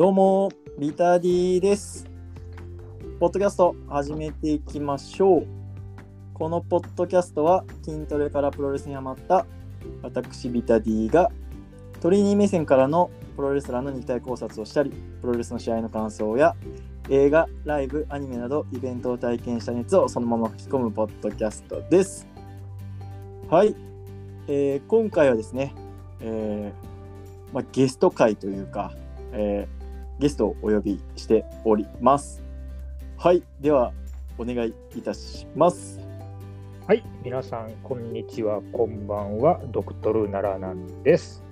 どうも、ビタディです。ポッドキャスト始めていきましょう。このポッドキャストは筋トレからプロレスにハマった私ビタディがトレーニー目線からのプロレスラーの肉体考察をしたり、プロレスの試合の感想や映画、ライブ、アニメなどイベントを体験した熱をそのまま吹き込むポッドキャストです。はい、えー今回はですね、えーまあ、ゲスト会というか、えーゲストをお呼びしております。はい、ではお願いいたします。はい、皆さん、こんにちは、こんばんは、ドクトル奈良南です。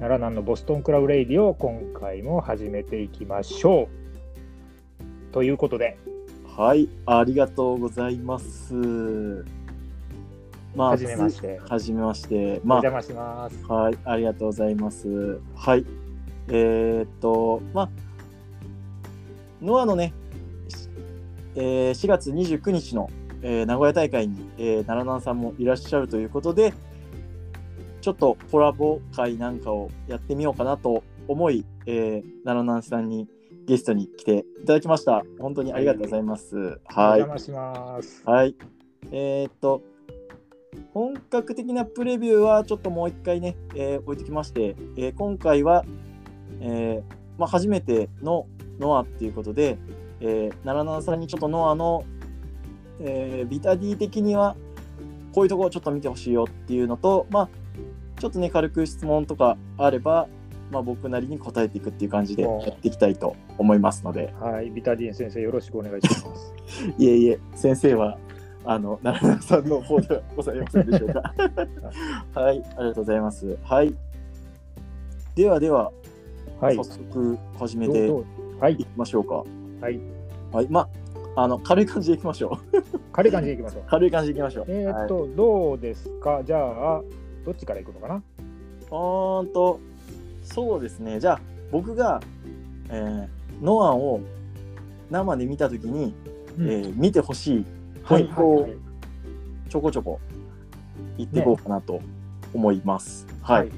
奈良南のボストンクラブレイディを今回も始めていきましょう。ということで、はい、ありがとうございます。まはじめましてはじめまして。おま邪魔します。あ、はい、ありがとうございます。はい。えーっと、まあ、ノアのね、しえー4月29日の、えー名古屋大会に、えー奈良南さんもいらっしゃるということで、ちょっとコラボ会なんかをやってみようかなと思い、えー奈良南さんにゲストに来ていただきました。本当にありがとうございます。はい。お邪魔します。はい。えーっと、本格的なプレビューはちょっともう一回ね、えー置いてきまして、えー今回は、えーまあ、初めてのノアっていうことで、えー、奈良南さんにちょっとノアの、えービタディ的にはこういうところをちょっと見てほしいよっていうのと、まあ、ちょっとね、軽く質問とかあれば、まあ、僕なりに答えていくっていう感じでやっていきたいと思いますので、はい、ビタディン先生、よろしくお願いします。いえいえ、先生は、あの、奈良さんの方ではございませんでしょうか。はい、ありがとうござざいます。はい。ではでは、はい早、速始めていき、ましょうか。はい、はい、まあ、あの、軽い感じでいきましょう。軽い感じでいきましょう。軽い感じでいきましょう。えーっはい、と、どうですか？じゃあ、どっちからいくのかな？うーんと、そうですね。じゃあ、僕が、えーノアを生で見たときに、うんえー見てほしいポイントをはいはいはいちょこちょこ言っていこうかなと思います。はい。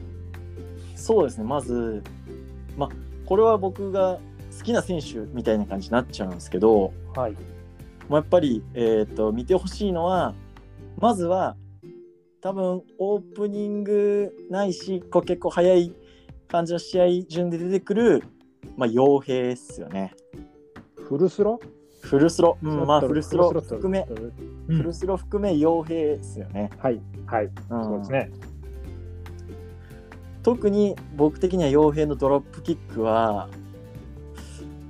そうですね、まず、まあ、これは僕が好きな選手みたいな感じになっちゃうんですけど、はい。まあ、やっぱり、えー、と見てほしいのは、まずは、多分オープニングないし、こう結構早い感じの試合順で出てくる、まあ、傭兵ですよね。フルスロ？フルスロ、うん、まあ、フルスロ含め、うんフルスロ含め傭兵ですよね。はい、はい、うんそうですね。特に僕的には傭兵のドロップキックは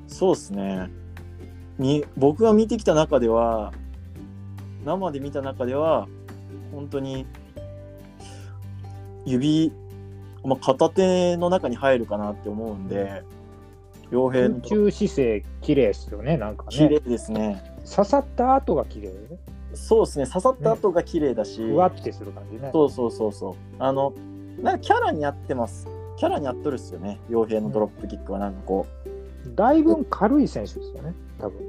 そうですねみ僕が見てきた中では生で見た中では本当に指、まあ、片手の中に入るかなって思うんで傭兵の空中姿勢、綺麗ですよね、なんか綺麗ね。ですね刺さった後が綺麗ね。そうですね刺さった後が綺麗だし、ふわってする感じね。そうそうそうそうあのなんかキャラに合ってますキャラに合っとるっすよね傭兵のドロップキックはなんかこうだいぶ軽い選手ですよね、多分。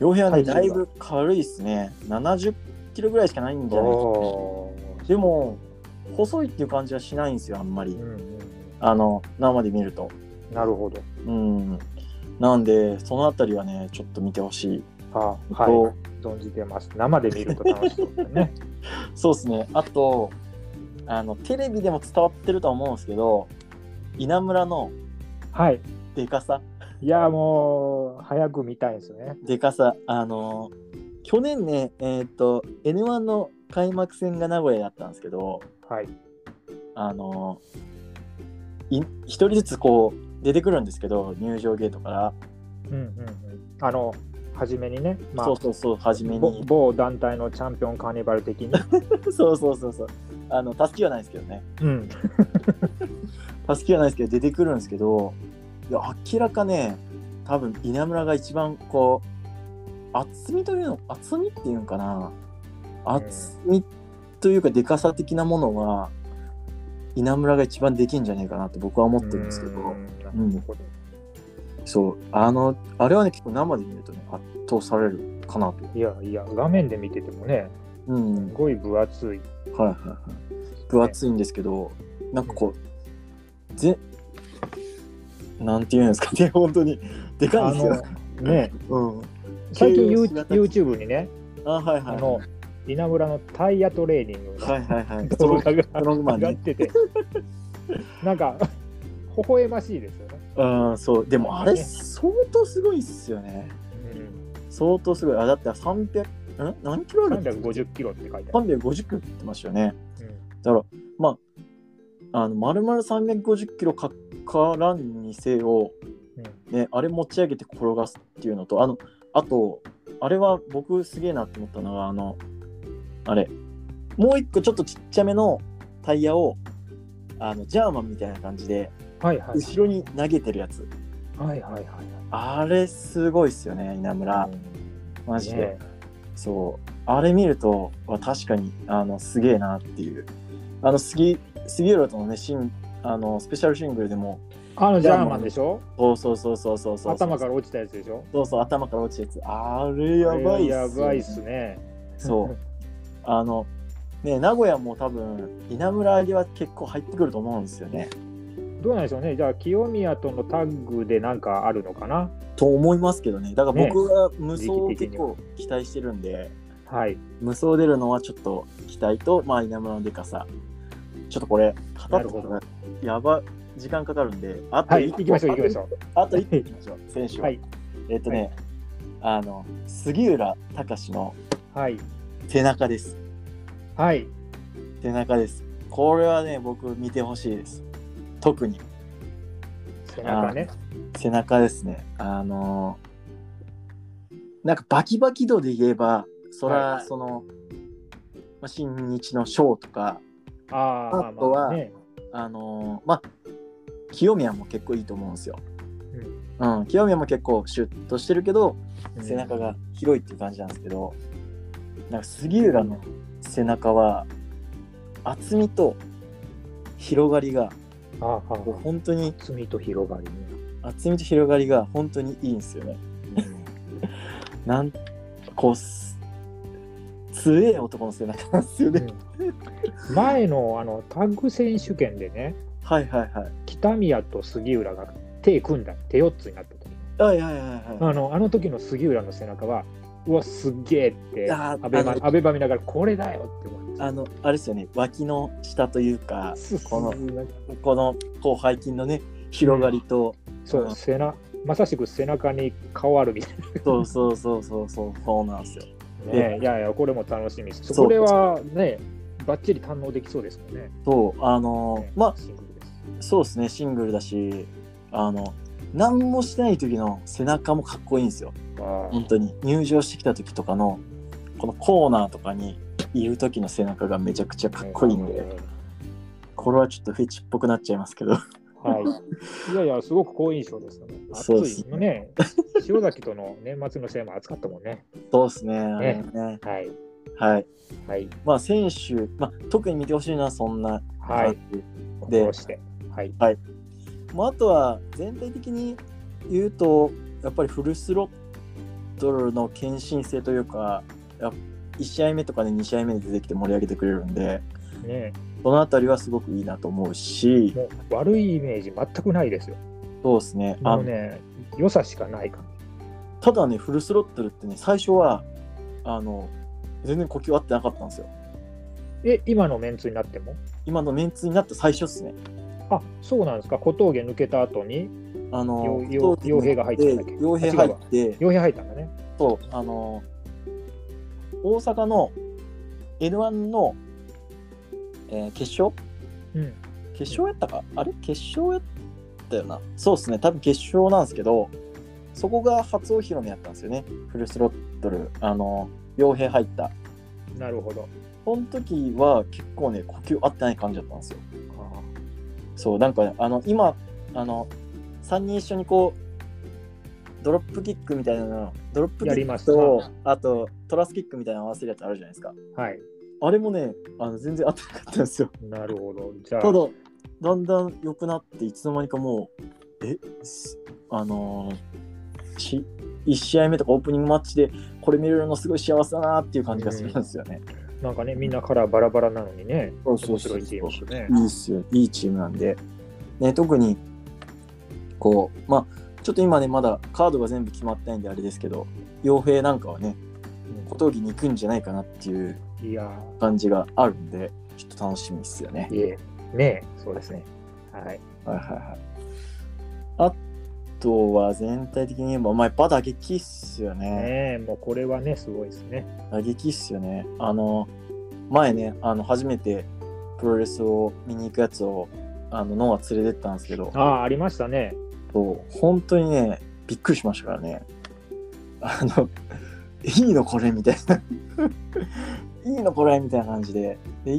傭兵はね、だいぶ軽いですね。70キロぐらいしかないんじゃないおでも、細いっていう感じはしないんですよ、あんまりうん。うんあの、生で見ると。うん、なるほど。うん。なんで、そのあたりはね、ちょっと見てほしい。あとはい、存じてます。生で見ると楽しそうだね。そうですね。あと、あの、テレビでも伝わってるとは思うんですけど、稲村のはい。でかさ、いや、もう、早く見たいですよね。でかさ、あの、去年ね、えっ、と、N1 の開幕戦が名古屋だったんですけど、はい。あのい一人ずつこう出てくるんですけど入場ゲートから、うんうんうん。あの、初めにね、まあそう、そうそう初めぼに某団体のチャンピオンカーニバル的に。そうそうそうそうあの助けはないですけどね。うん。助けはないですけど出てくるんですけどいや明らかね多分稲村が一番こう厚みというの厚みっていうんかな。厚みというかでかさ的なものは稲村が一番できんじゃねえかなって僕は思ってるんですけど、うん。そう。あのあれはね結構生で見るとね圧倒されるかなと。いやいや、画面で見ててもね、うん。すごい分厚い。はいはいはい。分厚いんですけど、なんかこう、ぜなんていうんですか？ね、本当に。でかいあんですよ。のねうん。最近 YouTube にね、あ、はいはい。あの稲村のタイヤトレーニングのはいはいはい。動画が。上がってて、なんか微笑ましいですよね。うん、そう。でもあれ、相当すごいっすよね。相当すごい。あ、だって300、ん？何キロあるって350キロって書いてある。350キロって言ってましたよね。うんだから、まあ、あの、丸々350キロかからんにせよ、ね、あれ持ち上げて転がすっていうのと、あの、あと、あれは僕すげえなって思ったのが、あの、あれ、もう一個ちょっとちっちゃめのタイヤを、あの、ジャーマンみたいな感じで、はいはい。後ろに投げてるやつ。はいはいはいあれすごいっすよね、稲村。はい。マジで。ねそう。あれ見ると、わ確かに、あの、すげえなっていう。あの、杉、杉浦とのね、シン、あの、スペシャルシングルでも、あのジャーマンでしょ？そうそうそうそうそうそう。頭から落ちたやつでしょ？そうそう、頭から落ちたやつ。あれやばいっす、ね。やばいっすね。そう。あの、ね、名古屋も多分、稲村揚げは結構入ってくると思うんですよね。どうなんでしょうね。じゃあ、清宮とのタッグでなんかあるのかな？と思いますけどね。だから僕は無双を結構期待してるんで、はい。無双出るのはちょっと期待と、まあ、稲村のでかさ。ちょっとこれ、語なるほどってたらやば、時間かかるんで、あとはい、一個行きましょう、あと1個いきましょう、選手は。はいえっとね、あの、杉浦隆の。背中です。はい。背中です。これはね、僕見てほしいです。特に背中ね。背中ですね。あのーなんかバキバキ度で言えば、そら、はいその、まあ、新日のショーとか、あとはまあね。あのーまあ、清宮も結構いいと思うんですよ。うん、清宮も結構シュッとしてるけど、うん背中が広いっていう感じなんですけど、なんか杉浦の背中は、厚みと広がりが、ああ、本当に罪と広がりね。厚みと広がりが本当にいいんですよね。なんこうす強え男の背中なんですよね。うん前のあのタッグ選手権でね、はいはいはい。北宮と杉浦が手組んだ、手四つになった時はいはいはいはい。あのあの時の杉浦の背中は、うわ、すっげえって、あーアベマあのアベマ見ながら、これだよって思うんですよあの、あれですよね、脇の下というか、こののこのこう背筋のね、広がりと、そう、背中、まさしく背中に顔あるみたいそうそうそうそうそう、そうなんですよ。な。ね、いやいや、これも楽しみです。それはね、ばっちり堪能できそうですもんね。そう、あのねまあ、そうですね、シングルだし、あの、何もしてない時の背中もかっこいいんですよ。あ本当に。入場してきた時とかの、このコーナーとかにいる時の背中がめちゃくちゃかっこいいんで、これはちょっとフェチっぽくなっちゃいますけど。はい。いやいや、すごく好印象ですよね。暑そうですい。ね。塩崎との年末の試合も暑かったもんね。そうですね。あれねはい。はい。はい。まあ、選手、まあ、特に見てほしいのはそんなはい感。じで心して。はい。まあ、あとは全体的に言うとやっぱりフルスロットルの献身性というかや1試合目とかで2試合目で出てきて盛り上げてくれるんでね。そのあたりはすごくいいなと思うし悪いイメージ全くないですよ。そうですね。あもうね、良さしかないか。ただねフルスロットルってね最初はあの全然呼吸合ってなかったんですよ。ら。え、今のメンツになっても？今のメンツになった最初っすねあ、そうなんですか。小峠抜けた後に、あのよよ傭兵が入ってたんだっけ？傭兵入って傭兵入ったんだね。そう、あの大阪の N1 の、えー決勝？うん。決勝やったか？あれ？決勝やったよなそうですね、多分決勝なんですけど、そこが初お披露目やったんですよね、フルスロットル、あの、傭兵入った。なるほど。その時は結構ね、呼吸合ってない感じだったんですよ。あそう、なんか、あの、今、あの、3人一緒にこう、ドロップキックみたいなの、ドロップキッやりますクとな、あとトラスキックみたいなの合わせるやつあるじゃないですか。ーはい。あれもね、あの全然合ってなかったんですよ。なるほど。じゃあ、ただ、だんだん良くなって、いつの間にかもう、え、すあのーし、1試合目とかオープニングマッチで、これ見れるのすごい幸せだなっていう感じがするんですよね。なんかね、みんなカラーバラバラなのにね、そうそうそう面白いチームですね。いいっすよ、いいチームなんで。ね、特に、こう、まあ、ちょっと今ね、まだカードが全部決まってないんであれですけど、傭兵なんかはね、小峠に行くんじゃないかなっていう感じがあるんで、ちょっと楽しみですよねー、。いえ、ねえ、そうですね。はい。はいはいはい。あとは全体的に言えば、まあ、やっぱ打撃っすよね。ねえ、もうこれはね、すごいですね。打撃っすよね。あの、前ね、あの初めてプロレスを見に行くやつを、あの、ノア連れてったんですけど、ああ、ありましたね。そう本当にね、びっくりしましたからね。あの、いいのこれみたいな。いいのこれみたいな感じで。で、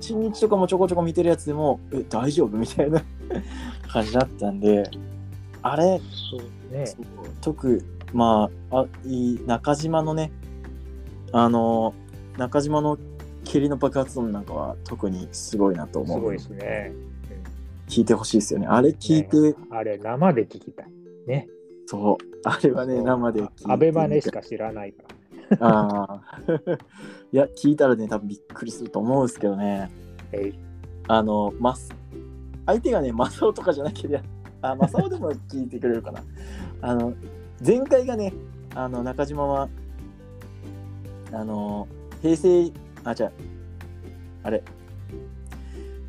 一日とかもちょこちょこ見てるやつでも、え、大丈夫みたいな感じだったんで、あれ、そうね。特まああいい中島のねあの中島の蹴りの爆発音なんかは特にすごいなと思うすごいですね。聞いてほしいですよねあれ聞いて、ねあれ、生で聞きたい。ね。そうあれはね生で聞いてアベマネしか知らないから。ああ いや聞いたらね多分びっくりすると思うんですけどねえいあのマス相手がねマサオとかじゃなければ あマサオでも聞いてくれるかな。あの前回がねあの中島はあの平成あじゃあれ。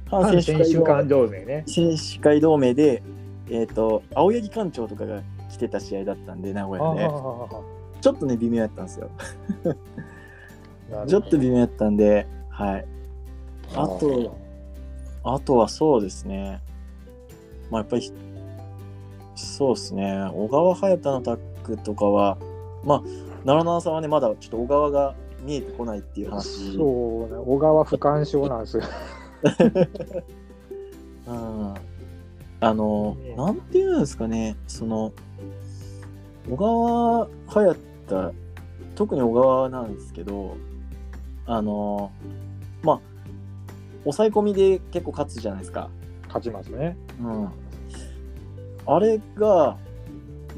反反選手会間同盟。ね。選手会同盟でえっ、と青柳館長とかが来てた試合だったんで名古屋で。ちょっとね微妙やったんですよ。ちょっと微妙やったんではい。あとあとはそうですね。まあやっぱり、そうですね。小川隼太のタックとかは、まあ、奈良奈さんはね、まだちょっと小川が見えてこないっていう話。そうね、小川不干渉なんですよ。うん。あの、ねなんていうんですかね、その、小川隼太、特に小川なんですけど、あの、まあ、抑え込みで結構勝つじゃないですか。勝ちますね。うん、あれが、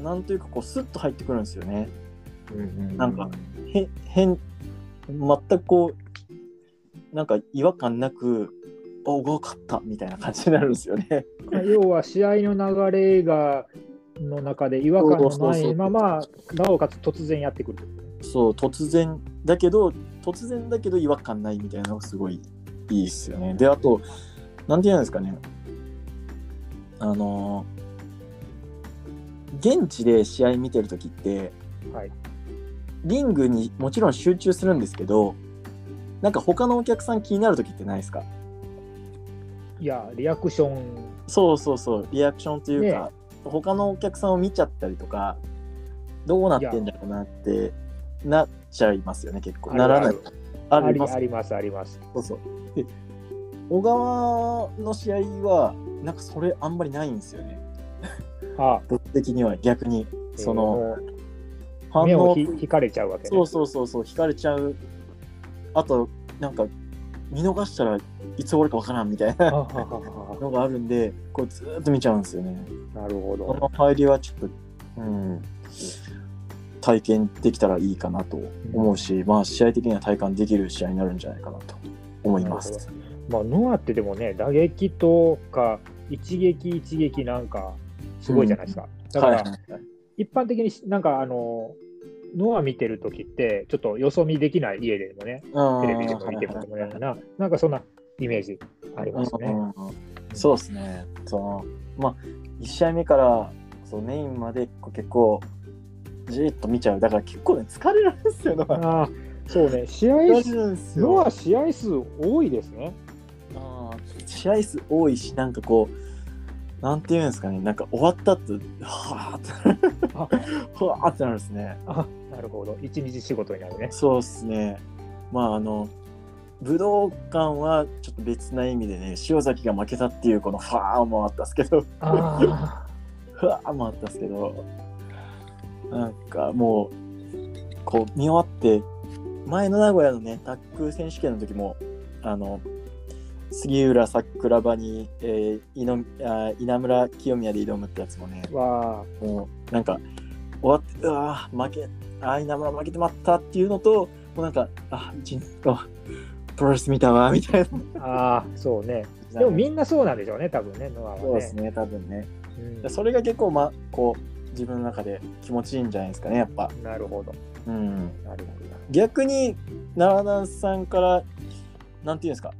なんというかこう、スッと入ってくるんですよね。なんかへ変、全くこう、なんか違和感なく、あ、小川勝ったみたいな感じになるんですよね。要は試合の流れがの中で違和感のないまま、なおかつ突然やってくる。そう、突然だけど、突然だけど違和感ないみたいなのがすごいいいですよね。で、あと、なんて言うんですかね。あの現地で試合見てるときって、はいリングにもちろん集中するんですけど、なんか他のお客さん気になるときってないですか？いや、リアクション、そうそうそう、リアクションというか、他のお客さんを見ちゃったりとか、どうなってんだろうなってなっちゃいますよね、結構。ならない。あありますりあります、あります。そうそう。で、小川の試合は、なんかそれあんまりないんですよね。あ僕的には逆に、その、えー反応目をひ、引かれちゃうわけね。そうそうそうそう、引かれちゃう。あと、なんか、見逃したらいつ終わるかわからんみたいなのがあるんで、こうずーっと見ちゃうんですよね。なるほど。この入りはちょっと、うん、体験できたらいいかなと思うし、まあ、試合的には体感できる試合になるんじゃないかなと思います。まあ、ノアってでもね、打撃とか、一撃一撃なんか、すごいじゃないですか。だかはいら、一般的になんか、あの、ノア見てるときって、ちょっとよそ見できない家でもね、テレビでも見てもらもらうような、なんかそんなイメージありますね。うんそうですね。そのまあ、1試合目からそうメインまでこう結構じーっと見ちゃう。だから結構ね、疲れるんですよ、そうね、試合疲れるんですよノア試合数多いですね。あー試合数多いし、なんかこう、なんていうんですかね、なんか終わった後、はぁって、あ はぁってなるんですね。あ、なるほど。一日仕事になるね。そうですね。まあ、あの、武道館はちょっと別な意味でね、塩崎が負けたっていうこのファーもあったんですけど、あふわー もあったんですけど、なんかもう、こう見終わって、前の名古屋のね、タック選手権の時も、あの、杉浦桜庭に、えー、井のあ稲村清宮で挑むってやつもね、あ、わもうなんか終わって、うわー負け、あー稲村負けてまったっていうのと、もうなんか、あ、一日あプロレス見たわ、みたいな。あ、ああ、そうね。でもみんなそうなんでしょうね、多分ね、ノアはね。そうですね、多分ね。うんそれが結構、ま、こう自分の中で気持ちいいんじゃないですかねやっぱ。なるほど。うん、なるほ逆に奈良南さんからなんていうんですか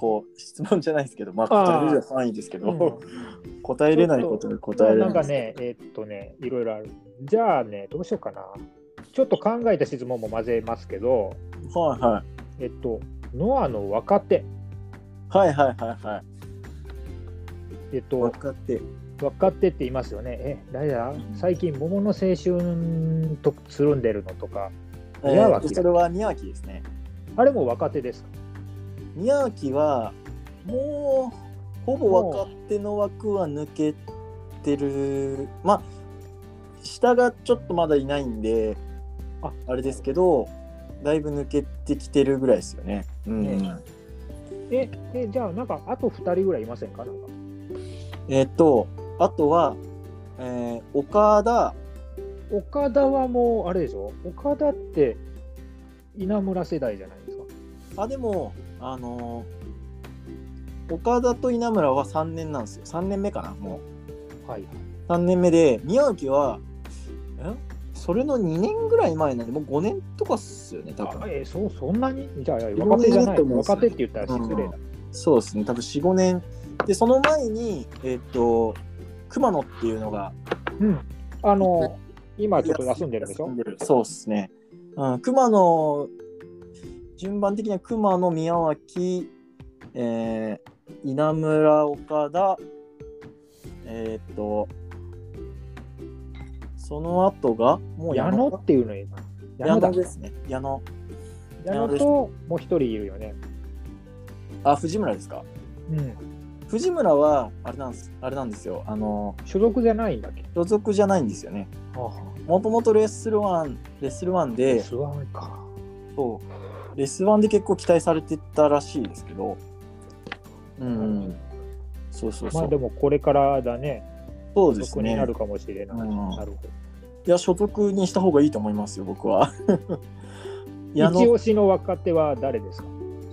こう質問じゃないですけどまあ答えれる範囲ですけど、ど。答えれないことに答えれなんかないね、えーっとね、いろいろある。じゃあね、どうしようかな。ちょっと考えた質問も混ぜますけど、はいはい。えっと、ノアの若手、はいはいはいはい。えっと、分かって若手って言いますよね。え、誰だ？最近、桃の青春とつるんでるのとか、え宮脇ー、それは宮脇ですね。あれも若手ですか？宮脇はもうほぼ若手の枠は抜けてる。まあ下がちょっとまだいないんでああれですけどだいぶ抜けてきてるぐらいですよね。うんね。え、え、じゃあ、なんか、あと2人ぐらいいませんか？なんか。えっとあとは、えー岡田。岡田はもう、あれでしょ？岡田って稲村世代じゃないですか？あでもあのー岡田と稲村は3年なんですよ。3年目かなもう。はい。3年目で宮脇はえ？それの2年ぐらい前なんでもう5年とかっすよね多あ分えそそんなに？じゃあ、若手じゃない。いると思うんですよ若手って言ったら失礼だ。そうですね。多分45年。でその前にえっ、と熊野っていうのがうん。あの、今ちょっと休んでるでしょ？そうですね、うん、熊野順番的には熊野宮脇えー稲村岡田えっ、とその後がもう矢野っていうの今。矢矢野。ですね矢野矢野ともう一人いるよね。あ藤村ですか？うん。藤村はあれなんですあれなんですよあの所属じゃないんだっけ？所属じゃないんですよねあもともとレッスルワンレッスルワンでスワンか。そうレッスルワンで結構期待されてたらしいですけど。うんそうそうそう、まあでもこれからだね。そうです所属にねなるかもしれない。うん。なるほいや所属にした方がいいと思いますよ僕は。ど。矢野一押しの若手は誰ですか？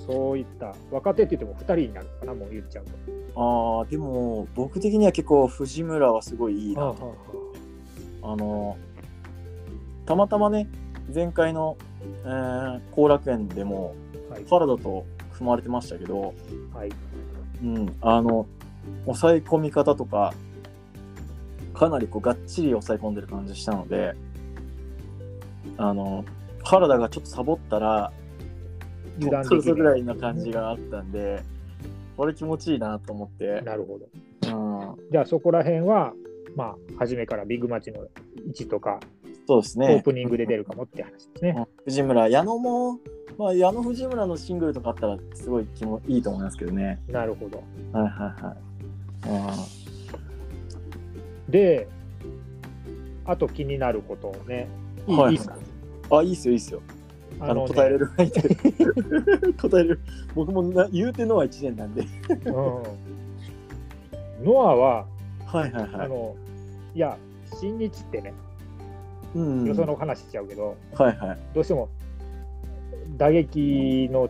そういった。若手って言っても2人になるのかなもう言っちゃうと。あーでも僕的には結構藤村はすごいいいなあ。あのたまたまね前回のえー後、楽園でもはい。原田と組まれてましたけど、はい。うん、あの抑え込み方とかかなりこうがっちり抑え込んでる感じしたのであの原田がちょっとサボったら油断できそろそろぐらる。いな感じがあったんでこれ気持ちいいなと思って、なるほど。うん、じゃあそこら辺は、まあ、初めからビッグマッチの位置とか、オそうですね。ープニングで出るかもって話ですね。うん。藤村矢野も、まあ、矢野藤村のシングルとかあったらすごい気もいいと思いますけどね。なるほど。はいはいはい。で、あと気になることをね、いい,、はい。いいですか？うんあいいっすよいいっすよ。あの答えれる 答えれる。僕もな言うてのは1年なんで。うん、ノアは、はいはいはい。あの、いや、新日ってね、うんよその話しちゃうけど、はいはい。どうしても打撃の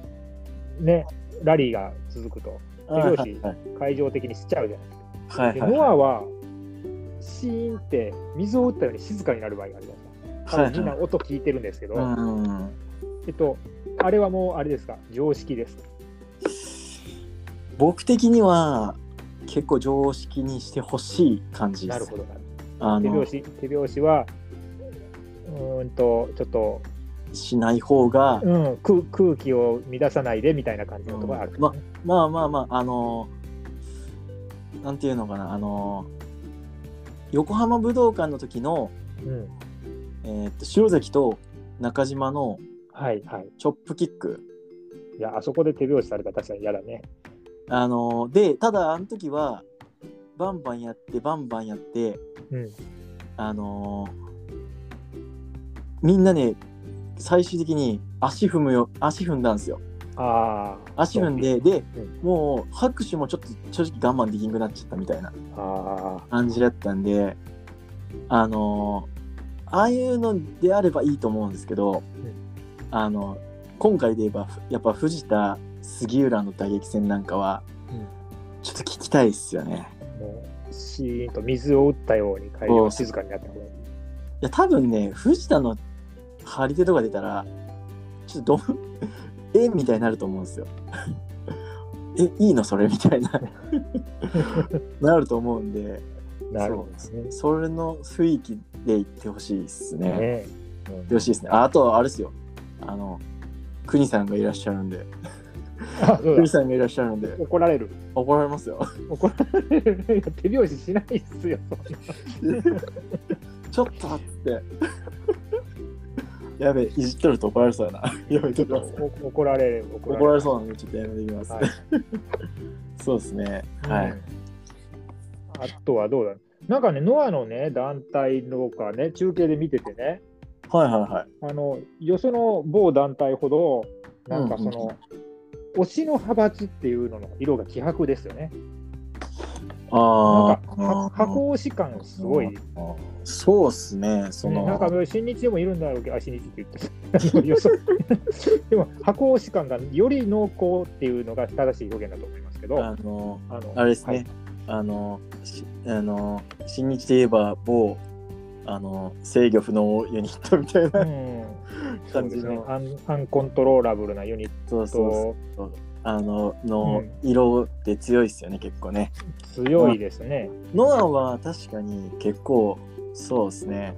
ね、ラリーが続くと、はい手拍子はい会場的にしちゃうじゃないですか。ではいはい。ノアは、シーンって水を打ったように静かになる場合があるじゃないですか。多分みんな音聞いてるんですけど、うんえっと、あれはもうあれですか、常識ですか？僕的には結構常識にしてほしい感じです。なるほどなるあのほど。手拍子、手拍子は、うーんと、ちょっと、しない方が、うん、空空気を乱さないでみたいな感じのところがある、うんままあまあまああのなんていうのかなあの横浜武道館の時の、うん。えーっと塩崎と中島のはいはい。チョップキックいや、あそこで手拍子されたら確かに嫌だね。あのでただあの時はバンバンやってバンバンやってうん。あのみんなね最終的に足踏むよ足踏んだんですよああ。足踏んでで、うんもう拍手もちょっと正直我慢できなくなっちゃったみたいなあ感じだったんであのああいうのであればいいと思うんですけど、あの今回で言えばやっぱ藤田杉浦の打撃戦なんかはうんちょっと聞きたいですよね。あ。もシーンと水を打ったように会場が静かになってくる。いや、多分ね、藤田の張り手とか出たら、ちょっとど、え？みたいになると思うんですよ。え、いいのそれ？みたいな。なると思うんで、なるほどですね。それの雰囲気で行ってほしいですね。ね行ってほしいですね。ああと、あれですよ。あの、国さんがいらっしゃるんで、国さんがいらっしゃるんで、怒られる。怒られますよ。怒られる。手拍子しないっすよ。ちょっとっつって。やべえ、いじっとると怒られそうやな。やめときます。お怒られる。怒怒られそうなんで、ちょっとやめてきます。はい そうですね。はい。うんあとはどうだ？なんかね、ノアのね、団体とかね、中継で見ててね、はいはいはい。あの、よその某団体ほど、なんかその、推しの派閥っていうのの色が希薄ですよね。なんあか、は箱推し感すごい。ね、そうっすね。その、なんか新日でもいるんだろうけど、あ、新日って言ってあのよそ でも、箱推し感がより濃厚っていうのが正しい表現だと思いますけど、あの、あのあれですね。はいあの、しあの、新日で言えば、某、あの、制御不能ユニットみたいな、うん、感じのですねアン。アンコントローラブルなユニッそうそうトそう。あの、のうん色って強いっすよね、結構ね。強いですね。ノアは確かに結構、そうですね。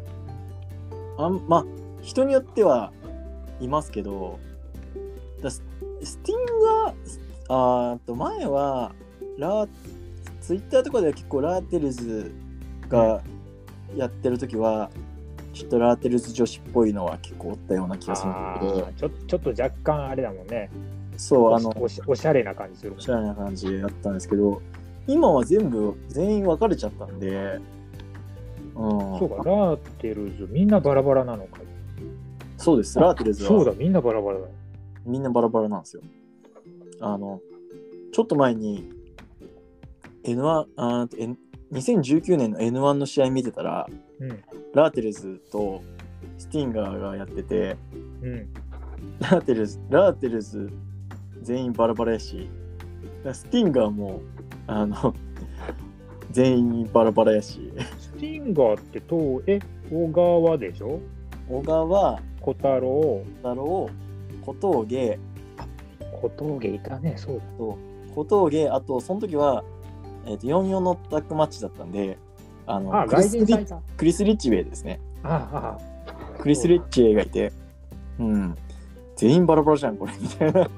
あんまあ、人によってはいますけど、だススティンガー、あと前は、ラー、ツイッターとかでは結構ラーテルズがやってる時は、ちょっと RATEL'S 女子っぽいのは結構おったような気がするんだあけど、ーちょちょっと若干あれだもんね。そう、あの、おしおしゃれな感じするもんおしゃれな感じでやったんですけど、今は全部、全員分かれちゃったんで、うん、そうか、 RATEL'S、みんなバラバラなのか。そうです、 RATEL'S はそうだ、みんなバラバラだ。みんなバラバラなんですよ。あの、ちょっと前に N1 あー N- 2019年の N1 の試合見てたら、うん。 RATEL'S と STINGER がやってて、うん。 RATEL'S、RATEL'S 全員バラバラやし、 STINGER も、あの、全員バラバラやし、 STINGER ってと、え、小川でしょ？小川、小太郎、太郎、小峠、小峠いたね、そうだ。と小峠、あと、その時は、えー、と44のタッグマッチだったんで、あのあ、クリ外スリ。クリス・リッチウェイですね。ああ、クリス・リッチウェイがいて、うん、全員バラバラじゃん、これ、みたいな。あ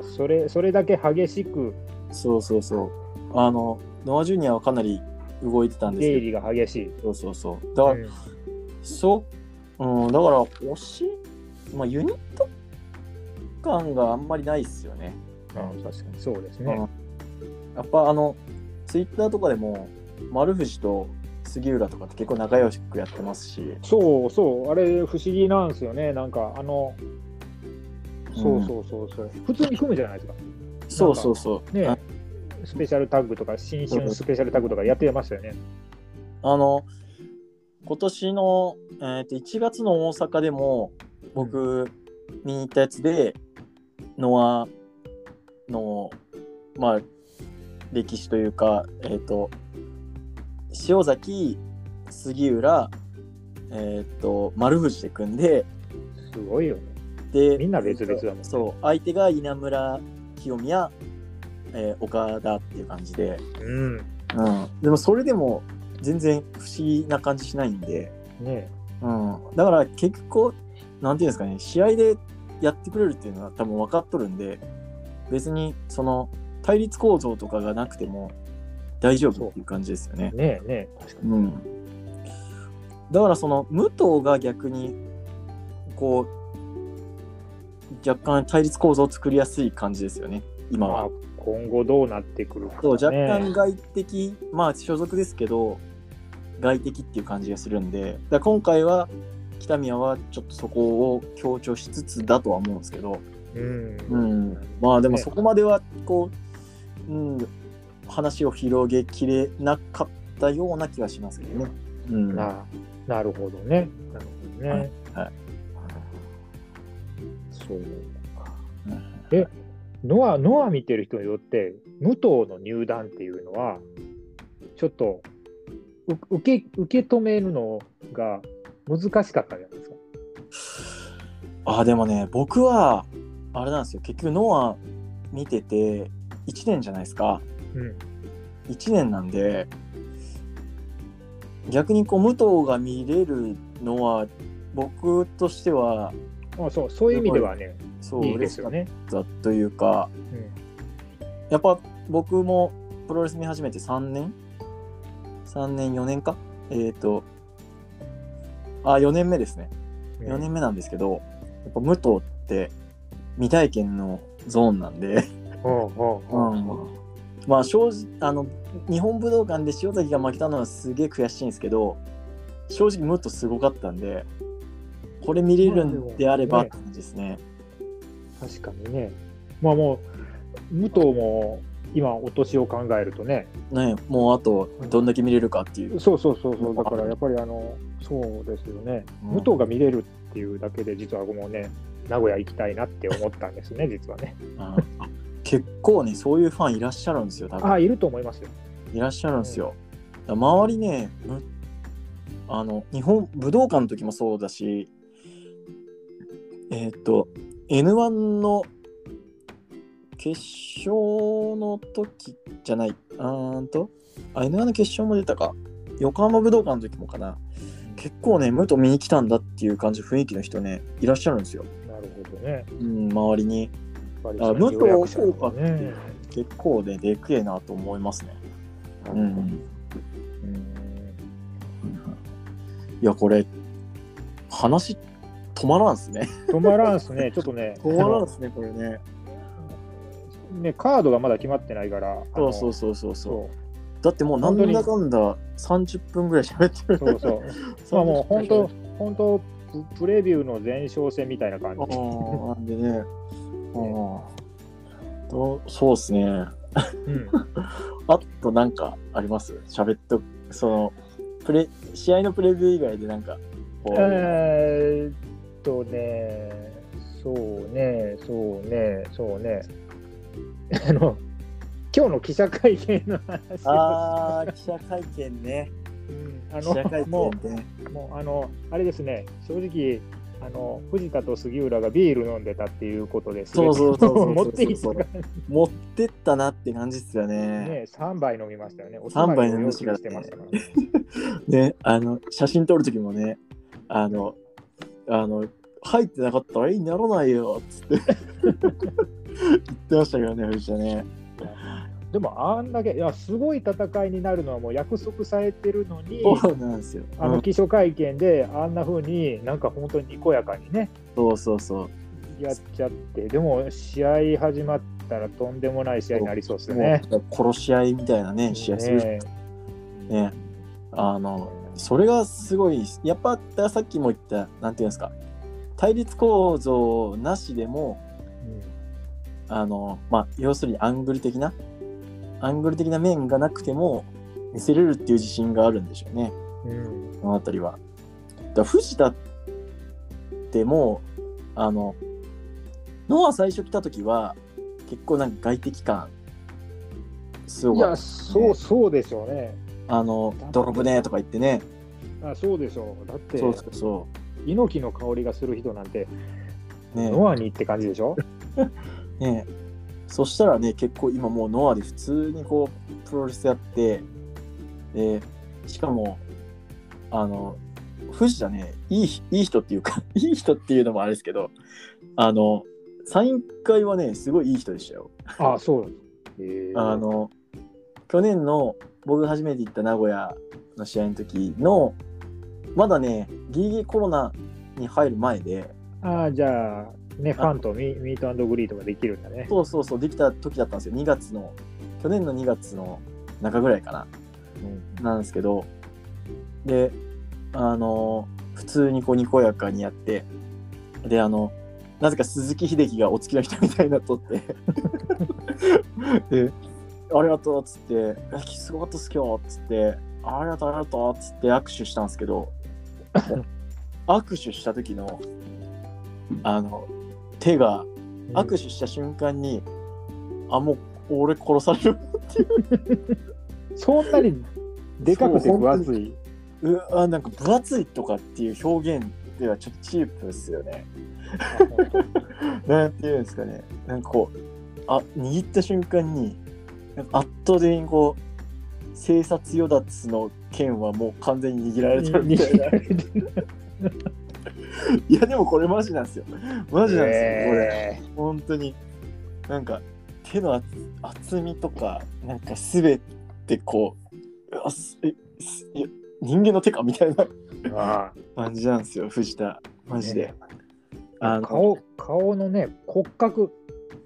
あそれ、それだけ激しくそうそうそう。あの、ノア・ジュニアはかなり動いてたんです出け入りが激しい。ど、そうそうそう。だから、うんそう、うん、だから、推し、まあ、ユニット感があんまりないっすよね。うん、確かにそうですうんね。やっぱ、あの、ツイッターとかでも、丸藤と杉浦とかって結構仲良くやってますし、そうそう、あれ不思議なんですよね。なんか、あの、そうそうそうそう、普通に組むじゃないですか。そうそうそう。ねあ、スペシャルタッグとか、新春スペシャルタッグとかやってましたよね。あの、今年の、えー、と1月の大阪でも、僕、見に行ったやつで、ノアの、まあ、歴史というか、えっ、と、塩崎、杉浦、えっ、と、丸藤で組んで、すごいよね。で、みんな別々だもんね。そう、相手が稲村清宮、えー岡田っていう感じで、うん。うん、でもそれでも全然不思議な感じしないんで、ね。うん、だから結構なんていうんですかね試合でやってくれるっていうのは多分分かっとるんで別にその対立構造とかがなくても大丈夫っていう感じですよね。ねえねえ、確かに。うん、だからその武藤が逆にこう若干対立構造を作りやすい感じですよね今はまあ。、今後どうなってくるか、ね。そう若干外的、まあ所属ですけど外的っていう感じがするんでだ今回は北宮はちょっとそこを強調しつつだとは思うんですけど、うん。うん、まあでもねそこまではこう、うん、話を広げきれなかったような気がしますけどね。うん、ななるほどね。なるほどね。はいはいそうか。うんえ、ノア、ノア見てる人によって、武藤の入団っていうのは、ちょっとう受け受け止めるのが難しかったじゃないですか。あでもね僕はあれなんですよ結局ノア見てて1年じゃないですかうん、1年なんで逆にこう武藤が見れるのは僕としてはあそうそういう意味ではね、そういいですよね。嬉しかったというかやっぱ僕もプロレス見始めて3年？3年4年か？えっ、とあ4年目ですね。うん。4年目なんですけど、やっぱ武藤って未体験のゾーンなんで、まあ正直あの日本武道館で塩崎が負けたのはすげえ悔しいんですけど正直ムッとすごかったんでこれ見れるんであればって感じですね。確かにね。まあもう、武藤も今、お年を考えるとね、ねもうあとどんだけ見れるかっていう。そうそうそうそう、だからやっぱりあの、そうですよね、うん武藤が見れるっていうだけで、実は僕もね、名古屋行きたいなって思ったんですね、実はね。結構ねそういうファンいらっしゃるんですよ多分ああ、いると思いますよ。いらっしゃるんですよ。だから周りねむあの日本武道館の時もそうだしえっ、と N1 の決勝の時じゃないあーんとあ N1 の決勝も出たか。横浜武道館の時もかな。結構ね武藤見に来たんだっていう感じ雰囲気の人ねいらっしゃるんですよ、なるほどね。うん、周りに。あ武藤効果ってね。結構ねでけえなと思いますね、うん、うん。いやこれ話止まらんすね。止まらんすね、ちょっとね、止まらんすねこれね。ねカードがまだ決まってないから、そうそうそうそうそう。そだってもうなんだかんだ30分ぐらい喋ってる。うそうそう。まあもう本当、本当ププレビューの前哨戦みたいな感じ。なんでね。うんとそうっすね。うん、あとなんかあります？喋っとそのプレ試合のプレビュー以外でなんかこう。えーっとね、そうね、そうね、そうね。あの、今日の記者会見の話をあー記者会見ね。うんあ記者会のもう、もう、あの、あれですね、正直、あの藤田と杉浦がビール飲んでたっていうことですそうそうそうそう持っていった持ってったなって感じっすよね。ね、3杯飲みましたよね。お三杯飲みみましたからね。ね。ね、あの、写真撮るときもね、あの、あの、入ってなかったらいいにならないよ、っつって 言ってましたけどね、藤田ね。でも、あんだけ、いや、すごい戦いになるのはもう約束されてるのに、そうなんですよ。あのうん記者会見であんな風になんか本当ににこやかにね、そうそうそう。やっちゃって、でも試合始まったらとんでもない試合になりそうですよね。殺し合いみたいなね、試合する。ねね。あの、それがすごい、やっぱ、さっきも言った、なんていうんですか、対立構造なしでも、あの、まあ、要するにアングル的な、アングル的な面がなくても見せれるっていう自信があるんでしょうね。うんうんこの辺りは。だ藤田ってもう、あの、ノア最初来た時は、結構なんか外敵感、すごいや、かった。そうそうでしょうね。あの、泥船とか言ってね。あそうでしょう。だって、そうそうそ猪木の香りがする人なんて、う。ねノアにって感じでしょ？ねそしたらね、結構今もうノアで普通にこう、プロレスやって、で、しかも、あの、藤田ね、いいいい人っていうか、いい人っていうのもあれですけど、あの、サイン会はね、すごいいい人でしたよ。あそうあの、去年の僕が初めて行った名古屋の試合の時の、まだね、ギリギリコロナに入る前で、あじゃあ、ね、ファンとミミートグリートができるんだね。そうそうそう、できた時だったんですよ。2月の、去年の2月の中ぐらいかな。うんなんですけど、で、あの、普通にこうにこやかにやって、で、あの、なぜか鈴木秀樹がお付きの人みたいになっとって、で、ありがとうっつって、えすごかったっす今日っつって、ありがとうありがとうっつって握手したんですけど、握手した時の、あの、手が、握手した瞬間に、あ、もう俺殺される。そんなにでかくて分厚い？うあなんか分厚いとかっていう表現ではちょっとチープですよね。なんていうんですかね。なんかこう、あ握った瞬間に、圧倒的にこう、生殺与奪の剣はもう完全に握られてるみたいな。いや、でもこれマジなんですよ。マジなんですよ、これ。え本当に。なんか、手の厚厚みとか、なんかすべてこう、あすえすいや人間の手かみたいな感じなんですよ、藤田。マジで。ねあの顔顔のね骨格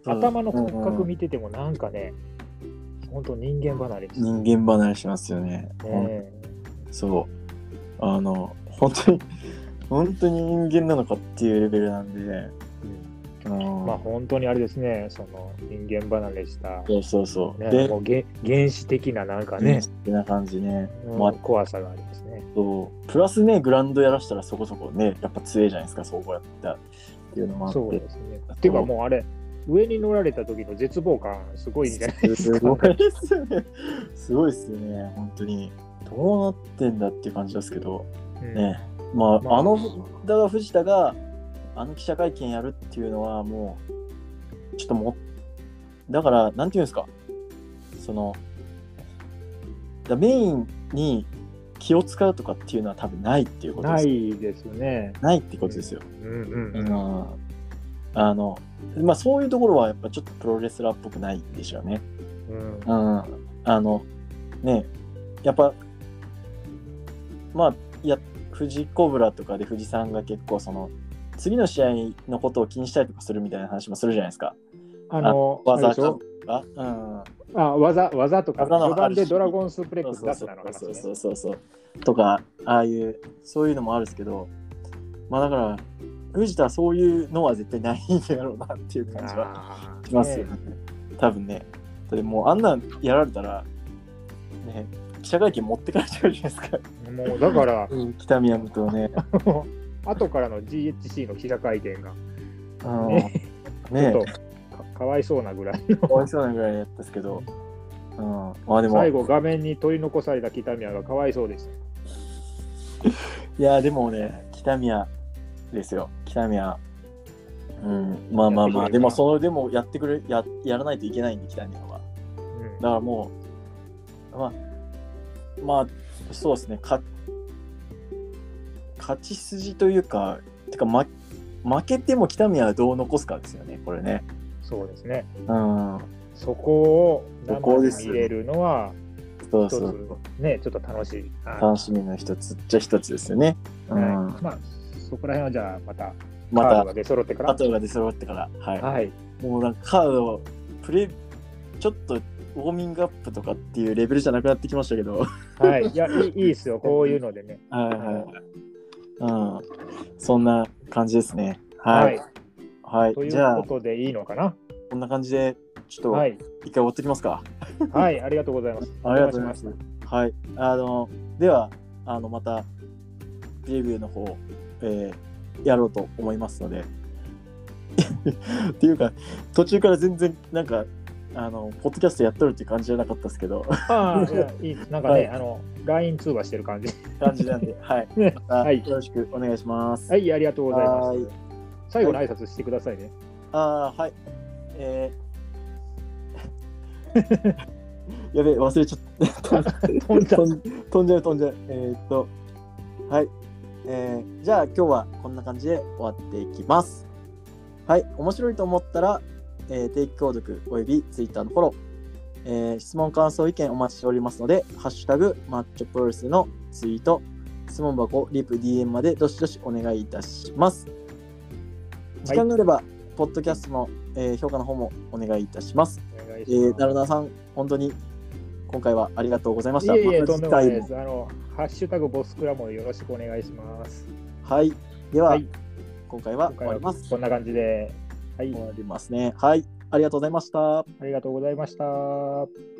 頭の骨うんうん格見ててもなんかね、本当人間離れ人間離れしますよね。ねそう。あの、本当に、本当に人間なのかっていうレベルなんで、うんまあ本当にあれですねその人間離れした、そうそうそう。ね、でも、うげ原始的ななんかねね、、ってな感じね。うんまあ、怖さがありますね。そうプラスね、グラウンドやらしたらそこそこね、やっぱ強いじゃないですか、そうこうやったっていうのもあって。そうですね。っていうかもうあれ上に乗られた時の絶望感すごいんじゃないですか。すごいですよね。すごいですよね、本当に。どうなってんだっていう感じですけど、うんね。まあ、まああの、だから藤田が、あの記者会見やるっていうのは、もう、ちょっともう、だから、なんていうんですか、その、だメインに気を使うとかっていうのは多分ないっていうことです。ないですね。ないってことですよ。うんうんううんんあの、まあそういうところはやっぱちょっとプロレスラーっぽくないでしょうね。うんうん。あの、ね、やっぱ、まあ、いや、富士コブラとかで富士さんが結構その、次の試合のことを気にしたりとかするみたいな話もするじゃないですか。あの、技でしょ？が。うん。あ技技とか、序盤でドラゴンスープレックス出すなの話ね。そうそうそうそう。とか、ああいう、そういうのもあるんですけど、まあだから、藤田はそういうのは絶対ないんだろうなっていう感じはしますよね。多分ね。だってもうあんなんやられたら、ね、記者会見持ってかれちゃうじゃないですか。ねもうだから、北宮武とね。後からの GHC の記者会見が、うんねねちょっとかかわいそうなぐらいの、かわいそうなぐらいやったんですけど、うん、まあでも、最後、画面に取り残された北宮がかわいそうでした。いや、でもね、北宮ですよ、北宮。うん、まあまあまあ、でも、その、でもやってくれ、ややらないといけないんで、北宮は。うんだからもう、まあ、まあ、そうですね、か勝ち筋というか、てか、ま、負けても北宮はどう残すかですよね、これね。そうですね。うん、そこを生で見れるのは、一そうそう。つ、ね、ちょっと楽しい。あ楽しみの一つっちゃ一つですよね。うんはいまあ、そこら辺はじゃあ、また、またカードが出揃ってから。後が出揃ってから、はい。はい。もうなんかカード、プレイ、ちょっとウォーミングアップとかっていうレベルじゃなくなってきましたけど、はいはい。いや、いいいいですよ。こういうのでね。はいはい。うん。そんな感じですね。はい。はい。といじゃあうこ、とでいいのかな？こんな感じで、ちょっとはい。一回終わってきますか。はい。ありがとうございます。ありがとうございますはい。あの、では、あの、また、プレビューの方、えーやろうと思いますので。っていうか、途中から全然、なんか、あの、ポッドキャストやっとるっていう感じじゃなかったですけど、ああ、いやいなんかね、はいあの、LINE 通話してる感じ。感じなんで、はい。はいよろしくお願いします。はい、ありがとうございまはいす。最後の挨拶してくださいね。ああ、はい。えー やべえ、忘れちゃった。飛んだ飛ん飛んじゃう、飛んじゃう。えーっと、はい。えーじゃあ今日はこんな感じで終わっていきます。はい。面白いと思ったら、えー定期購読および Twitter のフォロー、えー質問、感想、意見お待ちしておりますので、ハッシュタグ、マッチョプロレスのツイート、質問箱、リプ、DM までどしどしお願いいたします。時間があれば、ポッドキャストの、えー評価の方もお願いいたします。お願いえー、します。なるなさん、本当に今回はありがとうございました。いえいえ、またとんでもないです。あの、ハッシュタグボスクラもよろしくお願いします。はい。では、はい、今回は今回は終わります。こんな感じで。はい終、わりますね。はい。ありがとうございました。ありがとうございました。